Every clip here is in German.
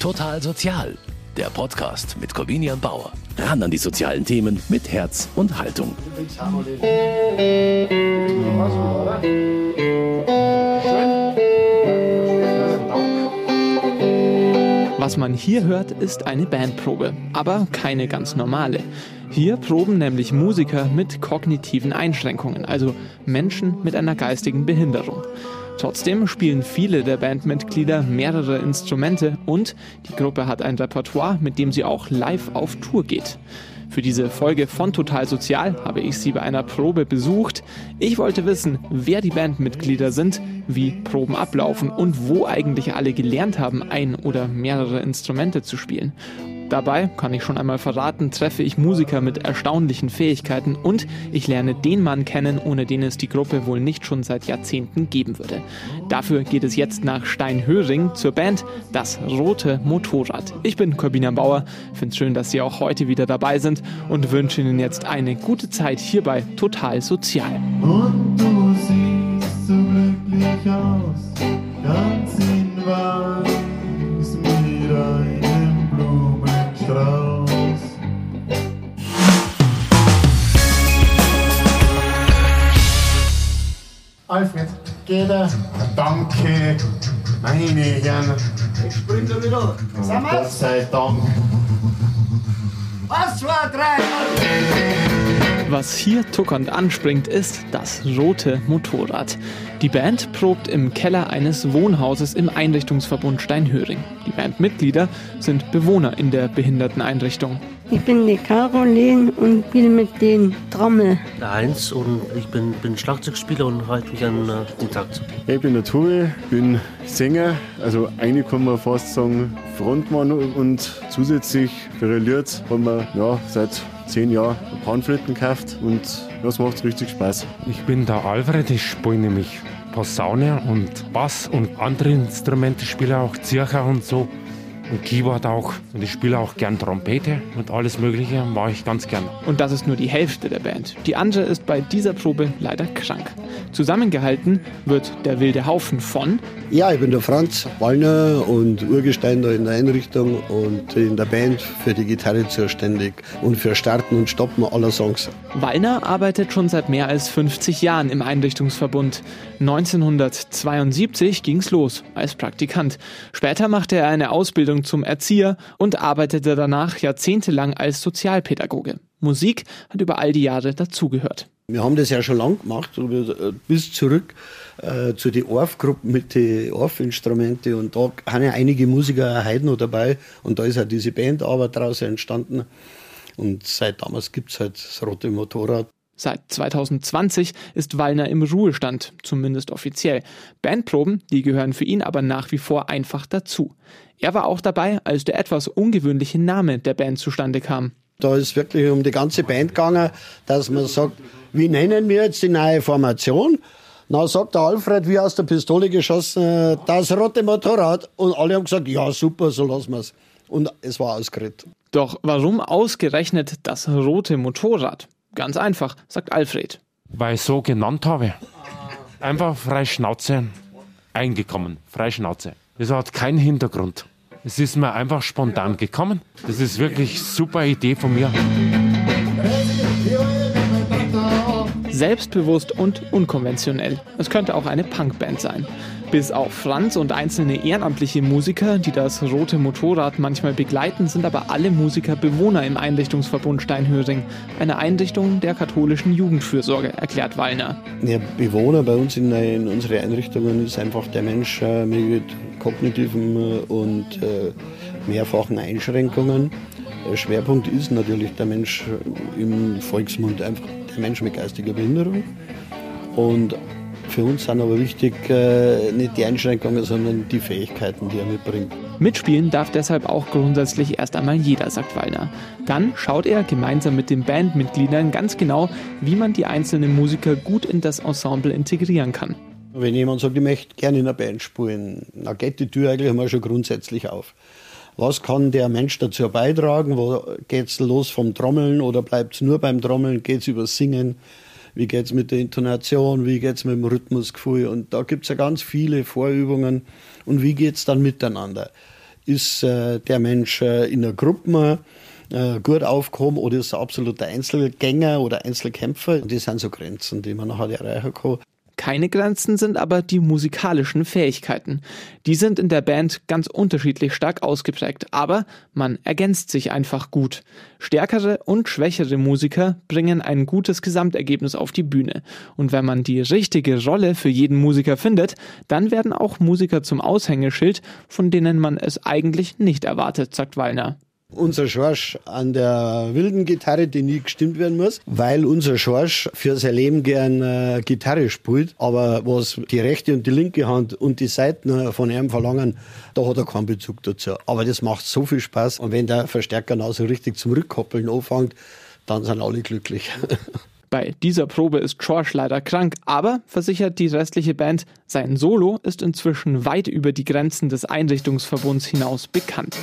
Total Sozial, der Podcast mit Corvinian Bauer. Ran an die sozialen Themen mit Herz und Haltung. Was man hier hört, ist eine Bandprobe, aber keine ganz normale. Hier proben nämlich Musiker mit kognitiven Einschränkungen, also Menschen mit einer geistigen Behinderung. Trotzdem spielen viele der Bandmitglieder mehrere Instrumente und die Gruppe hat ein Repertoire, mit dem sie auch live auf Tour geht. Für diese Folge von Total Sozial habe ich sie bei einer Probe besucht. Ich wollte wissen, wer die Bandmitglieder sind, wie Proben ablaufen und wo eigentlich alle gelernt haben, ein oder mehrere Instrumente zu spielen. Dabei, kann ich schon einmal verraten, treffe ich Musiker mit erstaunlichen Fähigkeiten und ich lerne den Mann kennen, ohne den es die Gruppe wohl nicht schon seit Jahrzehnten geben würde. Dafür geht es jetzt nach Steinhöring zur Band Das Rote Motorrad. Ich bin Corbina Bauer, finde es schön, dass Sie auch heute wieder dabei sind und wünsche Ihnen jetzt eine gute Zeit hier bei Total Sozial. Und du siehst so glücklich aus, ganz in weiß mit einem Blumenstrauß. Alfred, geht er? Danke, meine Herren. Ich spring da wieder. Sind Gott wir's? sei Dank. Eins, zwei, drei. Was hier tuckernd anspringt, ist das rote Motorrad. Die Band probt im Keller eines Wohnhauses im Einrichtungsverbund Steinhöring. Die Bandmitglieder sind Bewohner in der Behinderteneinrichtung. Ich bin die Caroline und spiele mit den Trommel. der Heinz und ich bin, bin Schlagzeugspieler und halte mich an äh, den Takt. Ich bin der Tobi, bin Sänger, also eigentlich kann man fast sagen Frontmann und zusätzlich Lied haben wir ja, seit zehn Jahren Panflöten gekauft und das macht richtig Spaß. Ich bin der Alfred, ich spiele nämlich Posaune und Bass und andere Instrumente, spiele auch Zircher und so und Keyboard auch und ich spiele auch gern Trompete und alles mögliche mache ich ganz gern. Und das ist nur die Hälfte der Band. Die andere ist bei dieser Probe leider krank. Zusammengehalten wird der wilde Haufen von Ja, ich bin der Franz Wallner und Urgestein da in der Einrichtung und in der Band für die Gitarre zuständig und für Starten und Stoppen aller Songs. Wallner arbeitet schon seit mehr als 50 Jahren im Einrichtungsverbund. 1972 ging's los als Praktikant. Später machte er eine Ausbildung zum Erzieher und arbeitete danach jahrzehntelang als Sozialpädagoge. Musik hat über all die Jahre dazugehört. Wir haben das ja schon lang gemacht, äh, bis zurück äh, zu den Orff-Gruppen mit den Orff-Instrumenten und da haben ja einige Musiker heute noch dabei und da ist auch diese Bandarbeit daraus entstanden und seit damals gibt's halt das rote Motorrad. Seit 2020 ist Wallner im Ruhestand, zumindest offiziell. Bandproben, die gehören für ihn aber nach wie vor einfach dazu. Er war auch dabei, als der etwas ungewöhnliche Name der Band zustande kam. Da ist wirklich um die ganze Band gegangen, dass man sagt, wie nennen wir jetzt die neue Formation? Na sagt der Alfred, wie aus der Pistole geschossen, das rote Motorrad. Und alle haben gesagt, ja super, so lassen wir's. Und es war ausgeredet. Doch warum ausgerechnet das rote Motorrad? Ganz einfach, sagt Alfred. Weil ich so genannt habe. Einfach frei Schnauze eingekommen, frei Schnauze. Das hat keinen Hintergrund. Es ist mir einfach spontan gekommen. Das ist wirklich super Idee von mir. Selbstbewusst und unkonventionell. Es könnte auch eine Punkband sein. Bis auf Franz und einzelne ehrenamtliche Musiker, die das rote Motorrad manchmal begleiten, sind aber alle Musiker Bewohner im Einrichtungsverbund Steinhöring, eine Einrichtung der katholischen Jugendfürsorge, erklärt Wallner. Der Bewohner bei uns in, in unseren Einrichtungen ist einfach der Mensch äh, mit kognitiven äh, und äh, mehrfachen Einschränkungen. Der Schwerpunkt ist natürlich der Mensch im Volksmund, einfach der Mensch mit geistiger Behinderung. Und für uns sind aber wichtig äh, nicht die Einschränkungen, sondern die Fähigkeiten, die er mitbringt. Mitspielen darf deshalb auch grundsätzlich erst einmal jeder, sagt Wallner. Dann schaut er gemeinsam mit den Bandmitgliedern ganz genau, wie man die einzelnen Musiker gut in das Ensemble integrieren kann. Wenn jemand sagt, ich möchte gerne in einer Band spielen, dann geht die Tür eigentlich einmal schon grundsätzlich auf. Was kann der Mensch dazu beitragen? Wo geht's los vom Trommeln oder bleibt's nur beim Trommeln? Geht's über Singen? Wie geht's mit der Intonation? Wie geht's mit dem Rhythmusgefühl? Und da gibt's ja ganz viele Vorübungen. Und wie geht's dann miteinander? Ist äh, der Mensch äh, in einer Gruppe äh, gut aufgehoben oder ist er absoluter Einzelgänger oder Einzelkämpfer? Das sind so Grenzen, die man nachher erreichen kann. Keine Grenzen sind aber die musikalischen Fähigkeiten. Die sind in der Band ganz unterschiedlich stark ausgeprägt, aber man ergänzt sich einfach gut. Stärkere und schwächere Musiker bringen ein gutes Gesamtergebnis auf die Bühne. Und wenn man die richtige Rolle für jeden Musiker findet, dann werden auch Musiker zum Aushängeschild, von denen man es eigentlich nicht erwartet, sagt Wallner unser Schorsch an der wilden Gitarre, die nie gestimmt werden muss, weil unser Schorsch für sein Leben gern äh, Gitarre spielt, aber was die rechte und die linke Hand und die Seiten von ihm verlangen, da hat er keinen Bezug dazu. Aber das macht so viel Spaß und wenn der Verstärker noch so richtig zum Rückkoppeln anfängt, dann sind alle glücklich. Bei dieser Probe ist George leider krank, aber versichert die restliche Band, sein Solo ist inzwischen weit über die Grenzen des Einrichtungsverbunds hinaus bekannt.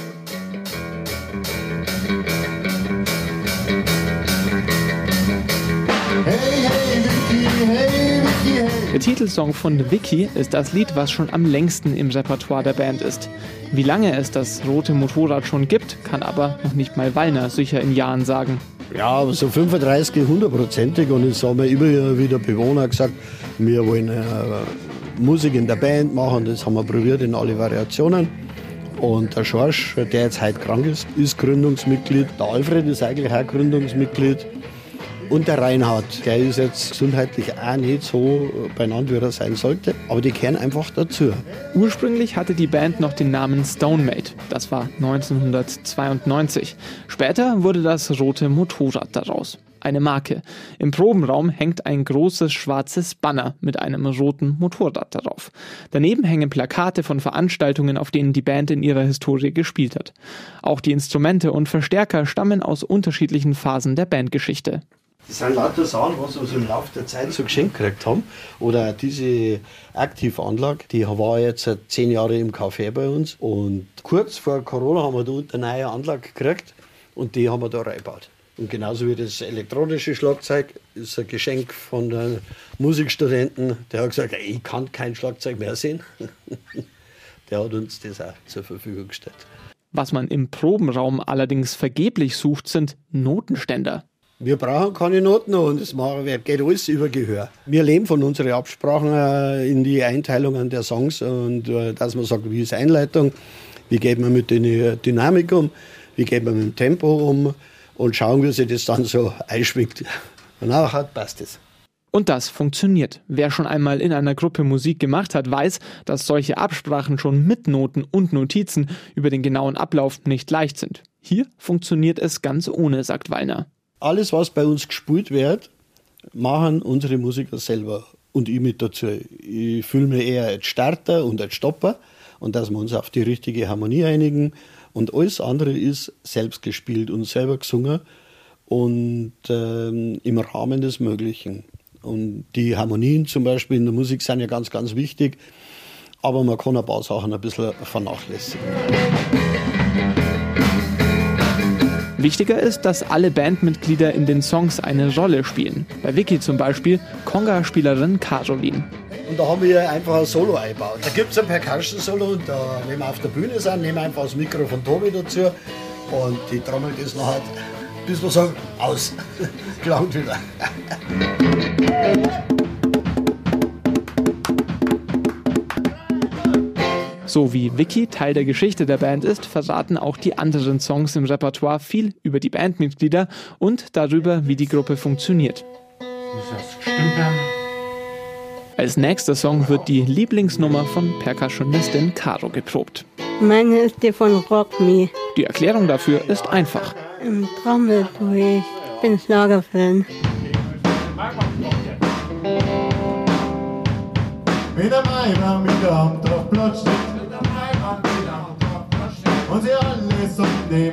Der Titelsong von Vicky ist das Lied, was schon am längsten im Repertoire der Band ist. Wie lange es das rote Motorrad schon gibt, kann aber noch nicht mal Wallner sicher in Jahren sagen. Ja, so 35, 100%ig und jetzt haben wir immer wieder Bewohner gesagt, wir wollen äh, Musik in der Band machen, das haben wir probiert in alle Variationen. Und der Schorsch, der jetzt heute krank ist, ist Gründungsmitglied. Der Alfred ist eigentlich auch Gründungsmitglied. Und der Reinhard, der ist jetzt gesundheitlich auch nicht so beieinander, wie er sein sollte, aber die kehren einfach dazu. Ursprünglich hatte die Band noch den Namen Stonemate. Das war 1992. Später wurde das rote Motorrad daraus eine Marke. Im Probenraum hängt ein großes schwarzes Banner mit einem roten Motorrad darauf. Daneben hängen Plakate von Veranstaltungen, auf denen die Band in ihrer Historie gespielt hat. Auch die Instrumente und Verstärker stammen aus unterschiedlichen Phasen der Bandgeschichte. Das sind lauter Sachen, was wir so im Laufe der Zeit so geschenkt gekriegt haben. Oder diese Aktivanlage, die war jetzt seit zehn Jahren im Café bei uns. Und kurz vor Corona haben wir da eine neue Anlage gekriegt und die haben wir da reingebaut. Und genauso wie das elektronische Schlagzeug ist ein Geschenk von einem Musikstudenten, der hat gesagt, ich kann kein Schlagzeug mehr sehen. der hat uns das auch zur Verfügung gestellt. Was man im Probenraum allerdings vergeblich sucht, sind Notenständer. Wir brauchen keine Noten und es geht alles über Gehör. Wir leben von unseren Absprachen äh, in die Einteilungen der Songs und äh, dass man sagt, wie ist Einleitung, wie geht man mit der Dynamik um, wie geht man mit dem Tempo um und schauen, wie sich das dann so einschwingt. Und nachher passt es. Und das funktioniert. Wer schon einmal in einer Gruppe Musik gemacht hat, weiß, dass solche Absprachen schon mit Noten und Notizen über den genauen Ablauf nicht leicht sind. Hier funktioniert es ganz ohne, sagt Wallner alles, was bei uns gespielt wird, machen unsere Musiker selber und ich mit dazu. Ich fühle mich eher als Starter und als Stopper und dass wir uns auf die richtige Harmonie einigen. Und alles andere ist selbst gespielt und selber gesungen und ähm, im Rahmen des Möglichen. Und die Harmonien zum Beispiel in der Musik sind ja ganz, ganz wichtig, aber man kann ein paar Sachen ein bisschen vernachlässigen. Wichtiger ist, dass alle Bandmitglieder in den Songs eine Rolle spielen. Bei Vicky zum Beispiel Conga-Spielerin Caroline. Und da haben wir einfach ein Solo eingebaut. Da gibt es ein Percussion-Solo und da, wenn wir auf der Bühne sind, nehmen wir einfach das Mikro von Tobi dazu und die trommelt das nachher, bis wir sagen, aus. Gelangt wieder. So wie Vicky Teil der Geschichte der Band ist, verraten auch die anderen Songs im Repertoire viel über die Bandmitglieder und darüber, wie die Gruppe funktioniert. Als nächster Song wird die Lieblingsnummer von Percussionistin Caro geprobt. Meine ist die von Rock Me. Die Erklärung dafür ist einfach. Im Trommel, ich bin Schlagerfan. Mit der Meiber, mit der Hand drauf und sie.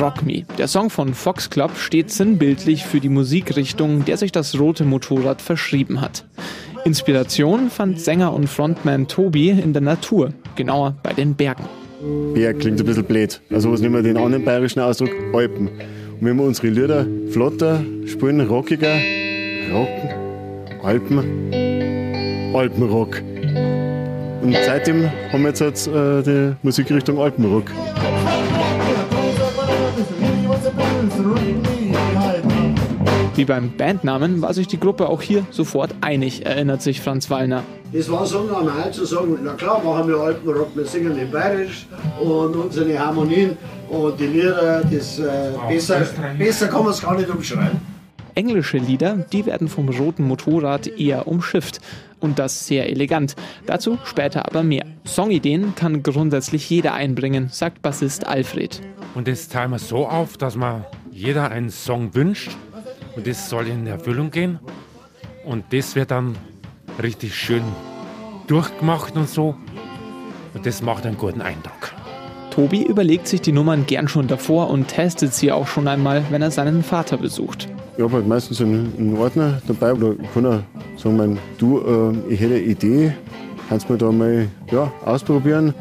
Rock Me. Der Song von Fox Club steht sinnbildlich für die Musikrichtung, der sich das rote Motorrad verschrieben hat. Inspiration fand Sänger und Frontman Tobi in der Natur, genauer bei den Bergen. Berg klingt ein bisschen blöd. Also was nehmen wir den anderen bayerischen Ausdruck? Alpen. Und wenn wir unsere Lieder flotter spielen, rockiger, rocken, Alpen, Alpenrock. Und seitdem haben wir jetzt, jetzt äh, die Musikrichtung Alpenrock. Wie beim Bandnamen war sich die Gruppe auch hier sofort einig, erinnert sich Franz Wallner. Es war so normal zu sagen, na klar machen wir Alpenrock, wir singen in Bayerisch und unsere Harmonien und die Lieder, das, äh, besser, besser kann man es gar nicht umschreiben. Englische Lieder, die werden vom roten Motorrad eher umschifft. Und das sehr elegant. Dazu später aber mehr. Songideen kann grundsätzlich jeder einbringen, sagt Bassist Alfred. Und das teilen wir so auf, dass man jeder einen Song wünscht und das soll in Erfüllung gehen. Und das wird dann richtig schön durchgemacht und so. Und das macht einen guten Eindruck. Tobi überlegt sich die Nummern gern schon davor und testet sie auch schon einmal, wenn er seinen Vater besucht. Ich habe halt meistens einen, Ordner dabei oder ich kann auch sagen, mein, du, äh, ich hätte eine Idee, kannst du mir da mal ja, ausprobieren.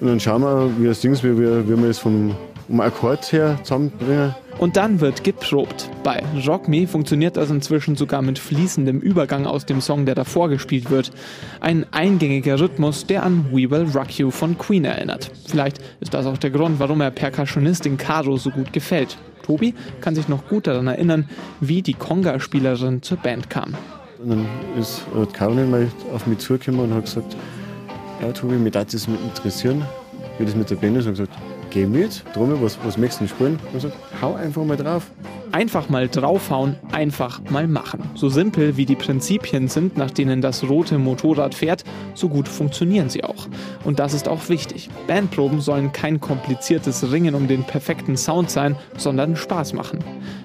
Und dann schauen wir, wie das Ding ist, wie, wie, wie wir es vom um Akkord her zusammenbringen. Und dann wird geprobt. Bei Rock Me funktioniert das inzwischen sogar mit fließendem Übergang aus dem Song, der davor gespielt wird. Ein eingängiger Rhythmus, der an We Will Rock You von Queen erinnert. Vielleicht ist das auch der Grund, warum er Percussionistin Caro so gut gefällt. Tobi kann sich noch gut daran erinnern, wie die Conga-Spielerin zur Band kam. Und dann ist Caroline mal auf mich zugekommen und hat gesagt, ja Tobi, mich darf das interessieren, wie das mit der Band ist. Und gesagt, geh mit, drum, was, was möchtest du spielen? Und gesagt, hau einfach mal drauf. Einfach mal draufhauen, einfach mal machen. So simpel wie die Prinzipien sind, nach denen das rote Motorrad fährt, so gut funktionieren sie auch. Und das ist auch wichtig. Bandproben sollen kein kompliziertes Ringen um den perfekten Sound sein, sondern Spaß machen.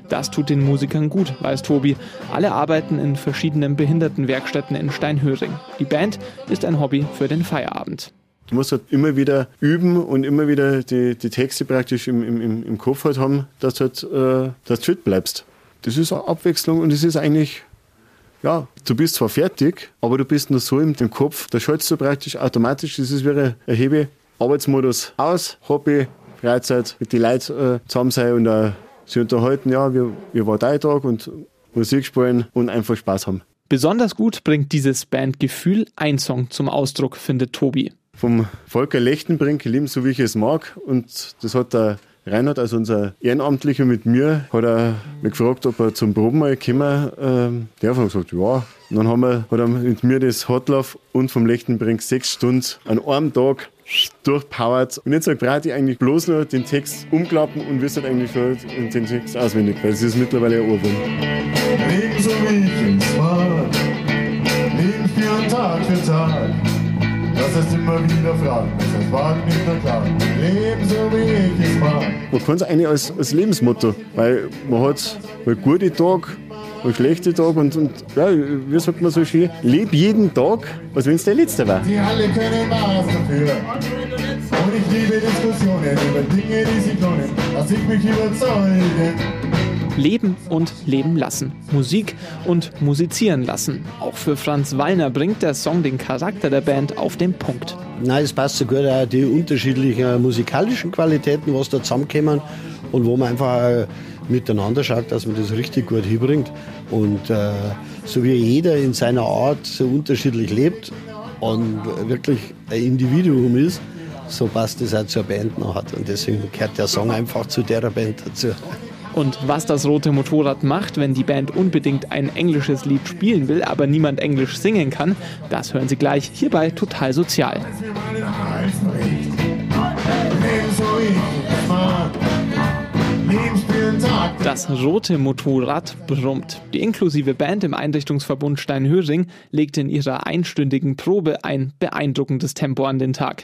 Das tut den Musikern gut, weiß Tobi. Alle arbeiten in verschiedenen Behindertenwerkstätten in Steinhöring. Die Band ist ein Hobby für den Feierabend. Du musst halt immer wieder üben und immer wieder die, die Texte praktisch im, im, im Kopf halt haben, dass du halt, äh, dass du fit bleibst. Das ist eine Abwechslung und es ist eigentlich, ja, du bist zwar fertig, aber du bist nur so im, Kopf, da schaltest du praktisch automatisch, das ist wie ein Hebe, Arbeitsmodus aus, Hobby, Freizeit, mit den Leuten äh, zusammen sein und äh, sich unterhalten, ja, wie, wie war dein Tag und Musik spielen und einfach Spaß haben. Besonders gut bringt dieses Bandgefühl ein Song zum Ausdruck, findet Tobi vom Volker Lechtenbrink, Leben so wie ich es mag. Und das hat der Reinhard, also unser Ehrenamtlicher mit mir, hat er mich gefragt, ob er zum Proben mal kommen ähm, Der hat gesagt, ja. Und dann haben wir, hat er mit mir das Hotlauf und vom Lechtenbrink sechs Stunden an einem Tag durchpowert. Und jetzt brauche ich eigentlich bloß nur den Text umklappen und wisst halt eigentlich schon den Text auswendig, weil es ist mittlerweile ein Ohrwurm. Leben so wie ich mag, leben für Tag für Tag. Das heißt immer wieder fragen, das heißt warten nicht nur klagen. Leben so wie ich es mag. Man kann es eigentlich als, als Lebensmotto, weil man hat mal gute Tage, mal schlechte Tage und, und ja, wie sagt man so schön, leb jeden Tag, als wenn es der letzte war. Die alle können was dafür. Und ich liebe Diskussionen über Dinge, die sich lohnen. Lass ich mich überzeugen. Leben und leben lassen. Musik und musizieren lassen. Auch für Franz Wallner bringt der Song den Charakter der Band auf den Punkt. Nein, es passt so gut auch die unterschiedlichen musikalischen Qualitäten, was da zusammenkommen und wo man einfach miteinander schaut, dass man das richtig gut hinbringt. Und äh, so wie jeder in seiner Art so unterschiedlich lebt und wirklich ein Individuum ist, so passt das auch zur Band noch. Und deswegen gehört der Song einfach zu der Band dazu. Und was das rote Motorrad macht, wenn die Band unbedingt ein englisches Lied spielen will, aber niemand Englisch singen kann, das hören Sie gleich hierbei total sozial. Das rote Motorrad brummt. Die inklusive Band im Einrichtungsverbund Steinhöring legt in ihrer einstündigen Probe ein beeindruckendes Tempo an den Tag.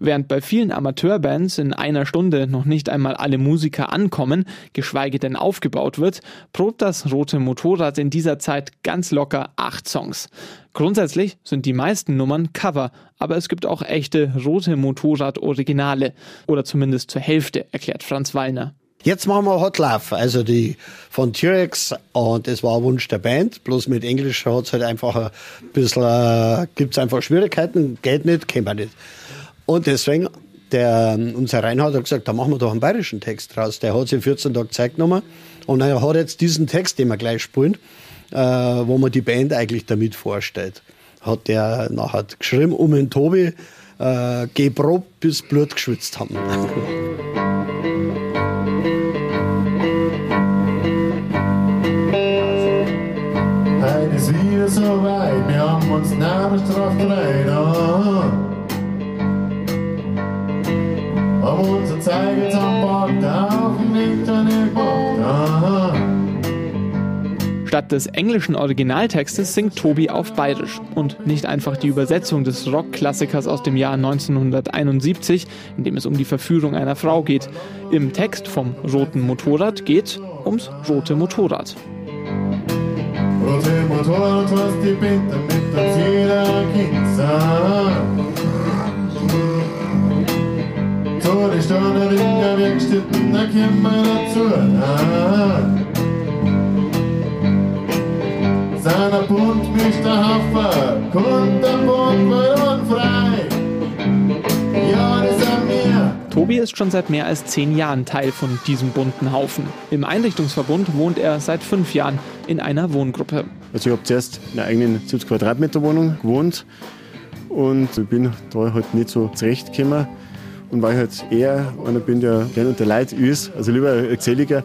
Während bei vielen Amateurbands in einer Stunde noch nicht einmal alle Musiker ankommen, geschweige denn aufgebaut wird, probt das rote Motorrad in dieser Zeit ganz locker acht Songs. Grundsätzlich sind die meisten Nummern Cover, aber es gibt auch echte rote Motorrad-Originale. Oder zumindest zur Hälfte, erklärt Franz Wallner. Jetzt machen wir Hot Love, also die von T-Rex und das war ein Wunsch der Band, bloß mit Englisch hat es halt einfach ein bisschen, äh, gibt es einfach Schwierigkeiten, geht nicht, kennt man nicht. Und deswegen, der, unser Reinhard hat gesagt, da machen wir doch einen bayerischen Text draus. Der hat sich 14 Tage Zeit genommen und er hat jetzt diesen Text, den wir gleich spielen, äh, wo man die Band eigentlich damit vorstellt. hat der nachher geschrieben, um den Tobi, äh, geprobt bis Blut geschwitzt haben. des englischen Originaltextes singt Tobi auf Bayerisch. Und nicht einfach die Übersetzung des Rockklassikers aus dem Jahr 1971, in dem es um die Verführung einer Frau geht. Im Text vom Roten Motorrad geht ums Rote Motorrad. Rote Motorrad, was die Bitte mit Kind sagt. So, die Stunde in der Werkstätte, da kommen wir dazu. Seiner Bund mischt der Hafer, kommt der Bund wird unfrei. Ja, das sind wir. Tobi ist schon seit mehr als zehn Jahren Teil von diesem bunten Haufen. Im Einrichtungsverbund wohnt er seit fünf Jahren in einer Wohngruppe. Also ich habe zuerst in einer eigenen 70 Quadratmeter Wohnung gewohnt und ich bin da halt nicht so zurechtgekommen. Und weil ich halt eher einer bin, der gerne unter Leid ist, also lieber ein Geselliger.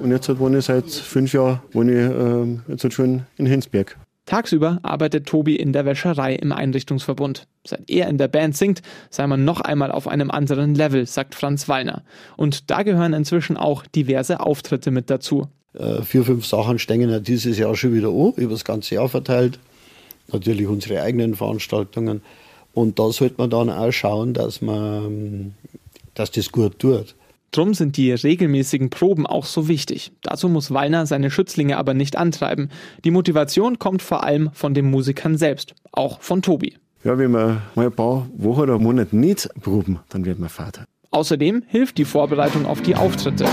Und jetzt halt wohne ich seit fünf Jahren wohne ich, ähm, jetzt halt schon in Hinsberg. Tagsüber arbeitet Tobi in der Wäscherei im Einrichtungsverbund. Seit er in der Band singt, sei man noch einmal auf einem anderen Level, sagt Franz Wallner. Und da gehören inzwischen auch diverse Auftritte mit dazu. Äh, vier, fünf Sachen stehen ja dieses Jahr schon wieder an, über das ganze Jahr verteilt. Natürlich unsere eigenen Veranstaltungen. Und da sollte man dann auch schauen, dass man, dass das gut tut. Drum sind die regelmäßigen Proben auch so wichtig. Dazu muss Wallner seine Schützlinge aber nicht antreiben. Die Motivation kommt vor allem von den Musikern selbst, auch von Tobi. Ja, wenn wir mal ein paar Wochen oder Monate nicht proben, dann wird man Vater. Außerdem hilft die Vorbereitung auf die Auftritte.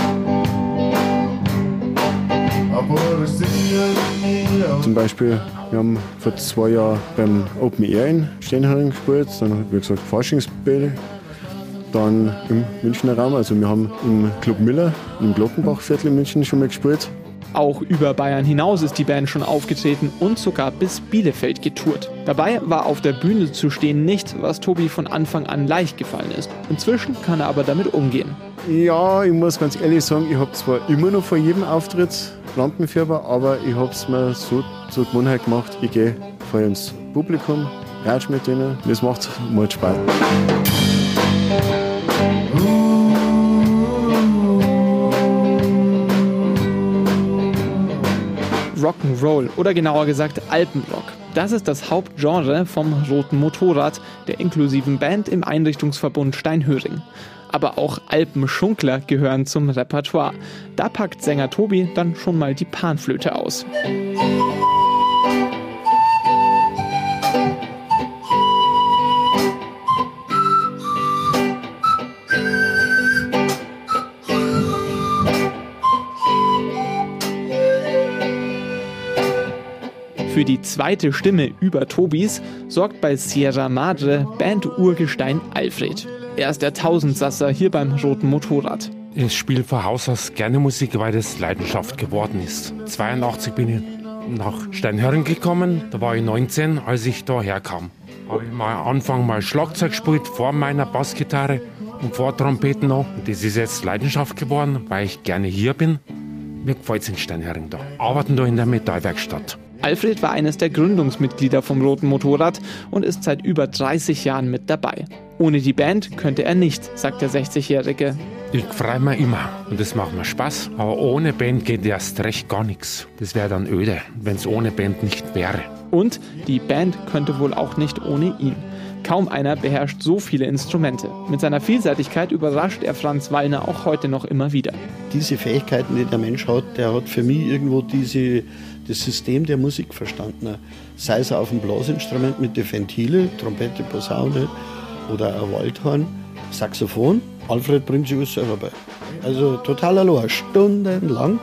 Zum Beispiel, wir haben vor zwei Jahren beim Open Air in Steinhering gespielt, dann, wie gesagt, Forschungsbälle. Dann im Münchner Raum, also wir haben im Club Miller, im Glockenbachviertel in München schon mal gespielt. Auch über Bayern hinaus ist die Band schon aufgetreten und sogar bis Bielefeld getourt. Dabei war auf der Bühne zu stehen nicht, was Tobi von Anfang an leicht gefallen ist. Inzwischen kann er aber damit umgehen. Ja, ich muss ganz ehrlich sagen, ich habe zwar immer noch vor jedem Auftritt Lampenfieber, aber ich habe es mir so zur Gewohnheit gemacht, ich gehe vor ins Publikum, ratsch mit denen, das macht mal Spaß. Rock'n'Roll oder genauer gesagt Alpenrock. Das ist das Hauptgenre vom Roten Motorrad, der inklusiven Band im Einrichtungsverbund Steinhöring. Aber auch Alpenschunkler gehören zum Repertoire. Da packt Sänger Tobi dann schon mal die Panflöte aus. Für die zweite Stimme über Tobis sorgt bei Sierra Madre Band-Urgestein Alfred. Er ist der Tausendsasser hier beim Roten Motorrad. Ich spiele von Haus aus gerne Musik, weil das Leidenschaft geworden ist. 82 bin ich nach Steinhöring gekommen, da war ich 19, als ich da herkam. Habe ich mal Anfang mal Schlagzeug gespielt, vor meiner Bassgitarre und vor Trompeten noch. Das ist jetzt Leidenschaft geworden, weil ich gerne hier bin. Mir gefällt es in Steinhöring da. Arbeiten da in der Metallwerkstatt. Alfred war eines der Gründungsmitglieder vom Roten Motorrad und ist seit über 30 Jahren mit dabei. Ohne die Band könnte er nicht, sagt der 60-Jährige. Ich freue mich immer und das macht mir Spaß. Aber ohne Band geht erst recht gar nichts. Das wäre dann öde, wenn es ohne Band nicht wäre. Und die Band könnte wohl auch nicht ohne ihn. Kaum einer beherrscht so viele Instrumente. Mit seiner Vielseitigkeit überrascht er Franz Wallner auch heute noch immer wieder. Diese Fähigkeiten, die der Mensch hat, der hat für mich irgendwo diese, das System der Musik verstanden. Sei es auf dem Blasinstrument mit den Ventile, Trompete, Posaune oder ein Waldhorn, Saxophon. Alfred bringt sich alles selber bei. Also total allein, stundenlang.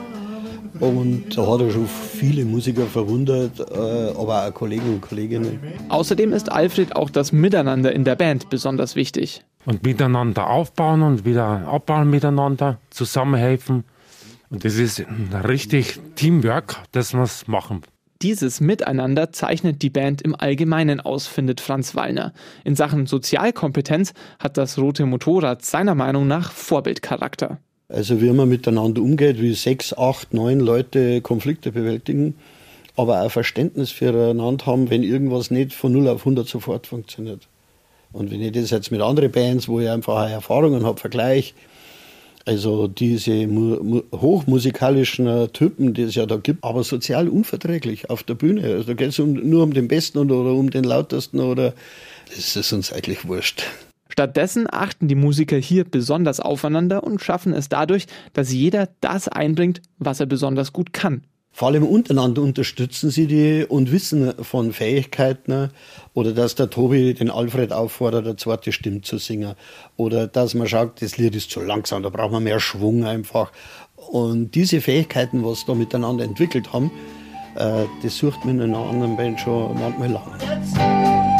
Und da hat er schon viele Musiker verwundert, äh, aber auch Kollegen und Kolleginnen. Außerdem ist Alfred auch das Miteinander in der Band besonders wichtig. Und miteinander aufbauen und wieder abbauen miteinander, zusammenhelfen. Und das ist ein richtig Teamwork, das wir machen. Dieses Miteinander zeichnet die Band im Allgemeinen aus, findet Franz Wallner. In Sachen Sozialkompetenz hat das Rote Motorrad seiner Meinung nach Vorbildcharakter. Also wie man miteinander umgeht, wie sechs, acht, neun Leute Konflikte bewältigen, aber auch Verständnis füreinander haben, wenn irgendwas nicht von 0 auf 100 sofort funktioniert. Und wenn ich das jetzt mit anderen Bands, wo ich einfach Erfahrungen habe, vergleiche, also diese hochmusikalischen Typen, die es ja da gibt, aber sozial unverträglich auf der Bühne. Also da geht es um, nur um den Besten oder, oder um den Lautesten oder das ist uns eigentlich wurscht. Stattdessen achten die Musiker hier besonders aufeinander und schaffen es dadurch, dass jeder das einbringt, was er besonders gut kann. Vor allem untereinander unterstützen sie die und wissen von Fähigkeiten oder dass der Tobi den Alfred auffordert, eine zweite Stimme zu singen oder dass man schaut, das Lied ist zu langsam, da braucht man mehr Schwung einfach. Und diese Fähigkeiten, was da miteinander entwickelt haben, äh, das sucht man in einer anderen Band schon manchmal lange.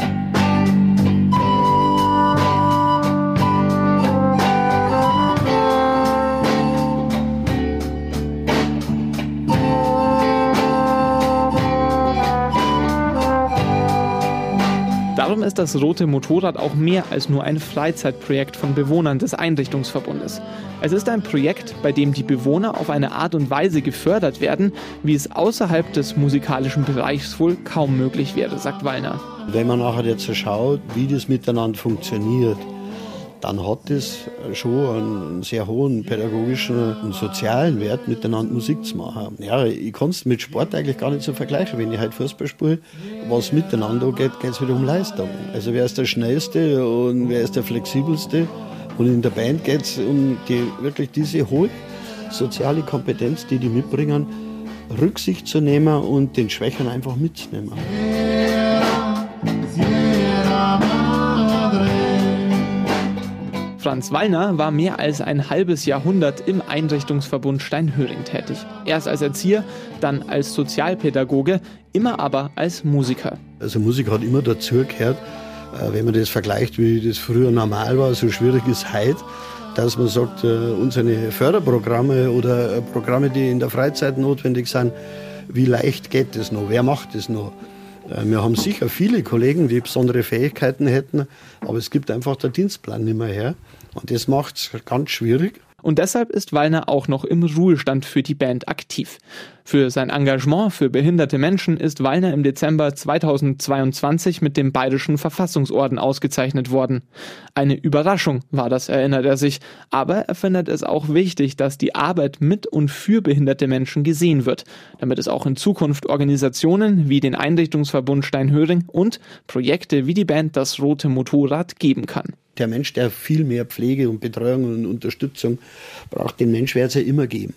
Darum ist das Rote Motorrad auch mehr als nur ein Freizeitprojekt von Bewohnern des Einrichtungsverbundes. Es ist ein Projekt, bei dem die Bewohner auf eine Art und Weise gefördert werden, wie es außerhalb des musikalischen Bereichs wohl kaum möglich wäre, sagt Wallner. Wenn man nachher jetzt schaut, wie das miteinander funktioniert, dann hat es schon einen sehr hohen pädagogischen und sozialen Wert, miteinander Musik zu machen. Ja, ich kann es mit Sport eigentlich gar nicht so vergleichen. Wenn ich halt Fußball spiele, was miteinander geht, geht es wieder um Leistung. Also wer ist der Schnellste und wer ist der Flexibelste? Und in der Band geht es um die, wirklich diese hohe soziale Kompetenz, die die mitbringen, Rücksicht zu nehmen und den Schwächern einfach mitzunehmen. Franz Wallner war mehr als ein halbes Jahrhundert im Einrichtungsverbund Steinhöring tätig. Erst als Erzieher, dann als Sozialpädagoge, immer aber als Musiker. Also Musik hat immer dazugehört, äh, wenn man das vergleicht, wie das früher normal war, so schwierig ist heute, dass man sagt, unsere Förderprogramme oder Programme, die in der Freizeit notwendig sind, wie leicht geht das noch? Wer macht das noch? Wir haben sicher viele Kollegen, die besondere Fähigkeiten hätten, aber es gibt einfach der Dienstplan nicht mehr her. Und das macht es ganz schwierig. Und deshalb ist Wallner auch noch im Ruhestand für die Band aktiv. Für sein Engagement für behinderte Menschen ist Wallner im Dezember 2022 mit dem Bayerischen Verfassungsorden ausgezeichnet worden. Eine Überraschung war das, erinnert er sich, aber er findet es auch wichtig, dass die Arbeit mit und für behinderte Menschen gesehen wird, damit es auch in Zukunft Organisationen wie den Einrichtungsverbund Steinhöring und Projekte wie die Band Das Rote Motorrad geben kann der Mensch, der viel mehr Pflege und Betreuung und Unterstützung braucht, den Mensch wird es ja immer geben.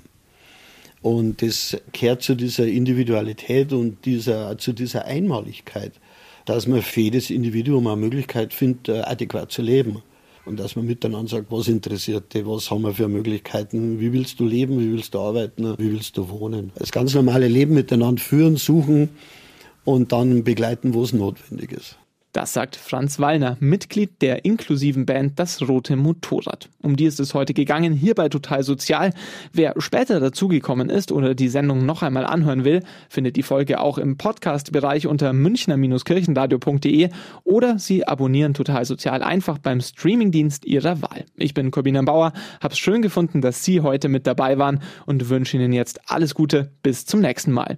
Und das gehört zu dieser Individualität und dieser, zu dieser Einmaligkeit, dass man für jedes Individuum eine Möglichkeit findet, äh, adäquat zu leben. Und dass man miteinander sagt, was interessiert dich, was haben wir für Möglichkeiten, wie willst du leben, wie willst du arbeiten, wie willst du wohnen. Das ganz normale Leben miteinander führen, suchen und dann begleiten, wo es notwendig ist. Das sagt Franz Wallner, Mitglied der inklusiven Band Das Rote Motorrad. Um die ist es heute gegangen, hier bei Total Sozial. Wer später dazugekommen ist oder die Sendung noch einmal anhören will, findet die Folge auch im Podcast-Bereich unter münchner-kirchenradio.de oder Sie abonnieren Total Sozial einfach beim Streamingdienst Ihrer Wahl. Ich bin Corbina Bauer, hab's schön gefunden, dass Sie heute mit dabei waren und wünsche Ihnen jetzt alles Gute. Bis zum nächsten Mal.